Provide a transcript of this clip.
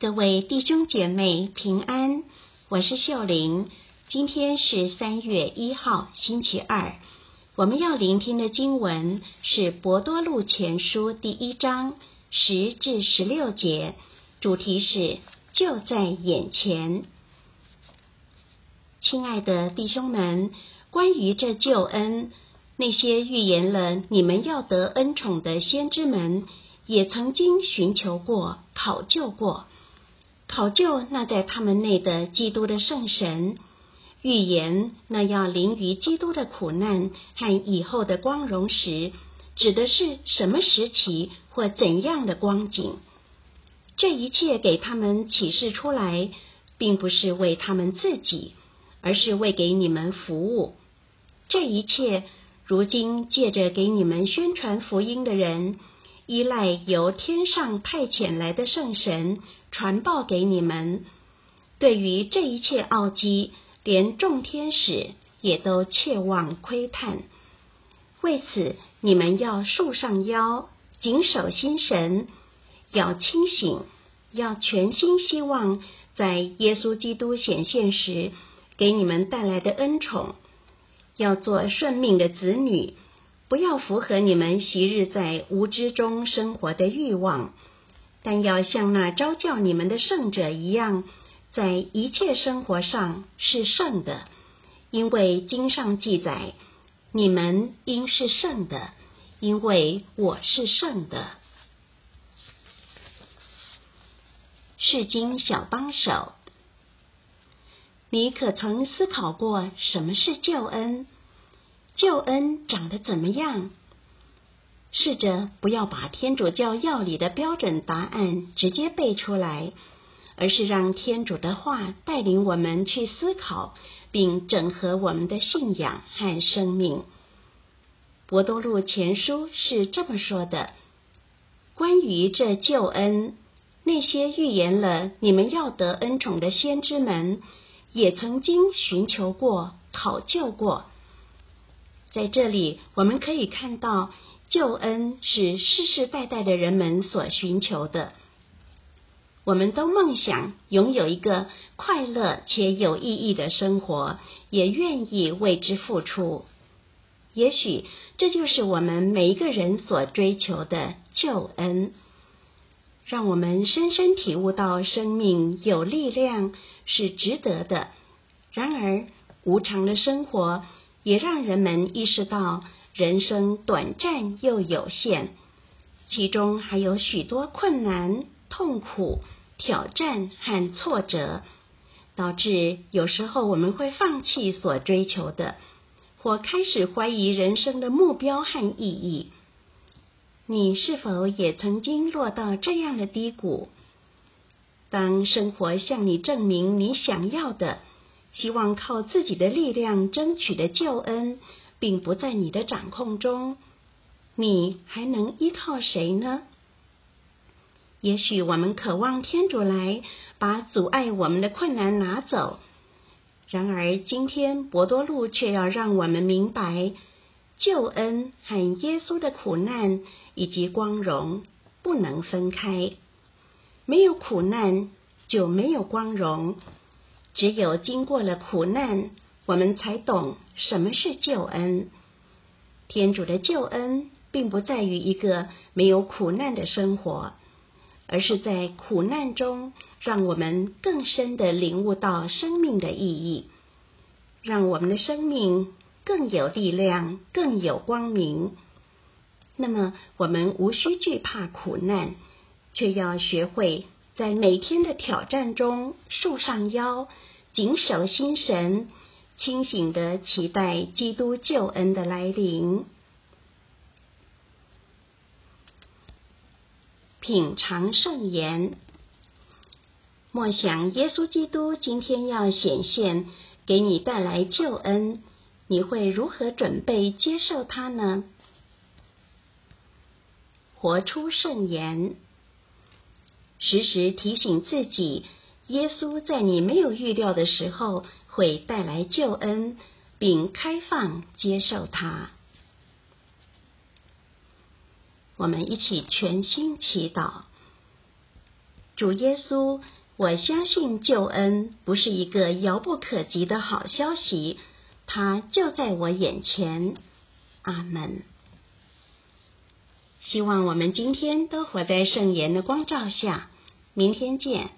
各位弟兄姐妹平安，我是秀玲。今天是三月一号，星期二。我们要聆听的经文是《博多禄前书》第一章十至十六节，主题是就在眼前。亲爱的弟兄们，关于这救恩，那些预言了你们要得恩宠的先知们，也曾经寻求过、考究过。考究那在他们内的基督的圣神，预言那要临于基督的苦难和以后的光荣时，指的是什么时期或怎样的光景？这一切给他们启示出来，并不是为他们自己，而是为给你们服务。这一切如今借着给你们宣传福音的人。依赖由天上派遣来的圣神传报给你们。对于这一切奥迹，连众天使也都切望窥探。为此，你们要束上腰，谨守心神，要清醒，要全心希望在耶稣基督显现时给你们带来的恩宠，要做顺命的子女。不要符合你们昔日在无知中生活的欲望，但要像那招教你们的圣者一样，在一切生活上是圣的。因为经上记载，你们应是圣的，因为我是圣的。是经小帮手，你可曾思考过什么是救恩？救恩长得怎么样？试着不要把天主教要理的标准答案直接背出来，而是让天主的话带领我们去思考，并整合我们的信仰和生命。博多禄前书是这么说的：关于这救恩，那些预言了你们要得恩宠的先知们，也曾经寻求过、考究过。在这里，我们可以看到，救恩是世世代代的人们所寻求的。我们都梦想拥有一个快乐且有意义的生活，也愿意为之付出。也许这就是我们每一个人所追求的救恩，让我们深深体悟到生命有力量是值得的。然而，无常的生活。也让人们意识到人生短暂又有限，其中还有许多困难、痛苦、挑战和挫折，导致有时候我们会放弃所追求的，或开始怀疑人生的目标和意义。你是否也曾经落到这样的低谷？当生活向你证明你想要的。希望靠自己的力量争取的救恩，并不在你的掌控中，你还能依靠谁呢？也许我们渴望天主来把阻碍我们的困难拿走，然而今天博多禄却要让我们明白，救恩和耶稣的苦难以及光荣不能分开，没有苦难就没有光荣。只有经过了苦难，我们才懂什么是救恩。天主的救恩，并不在于一个没有苦难的生活，而是在苦难中，让我们更深的领悟到生命的意义，让我们的生命更有力量、更有光明。那么，我们无需惧怕苦难，却要学会。在每天的挑战中，束上腰，谨守心神，清醒的期待基督救恩的来临，品尝圣言。莫想耶稣基督今天要显现，给你带来救恩，你会如何准备接受他呢？活出圣言。时时提醒自己，耶稣在你没有预料的时候会带来救恩，并开放接受他。我们一起全心祈祷：主耶稣，我相信救恩不是一个遥不可及的好消息，它就在我眼前。阿门。希望我们今天都活在圣言的光照下。明天见。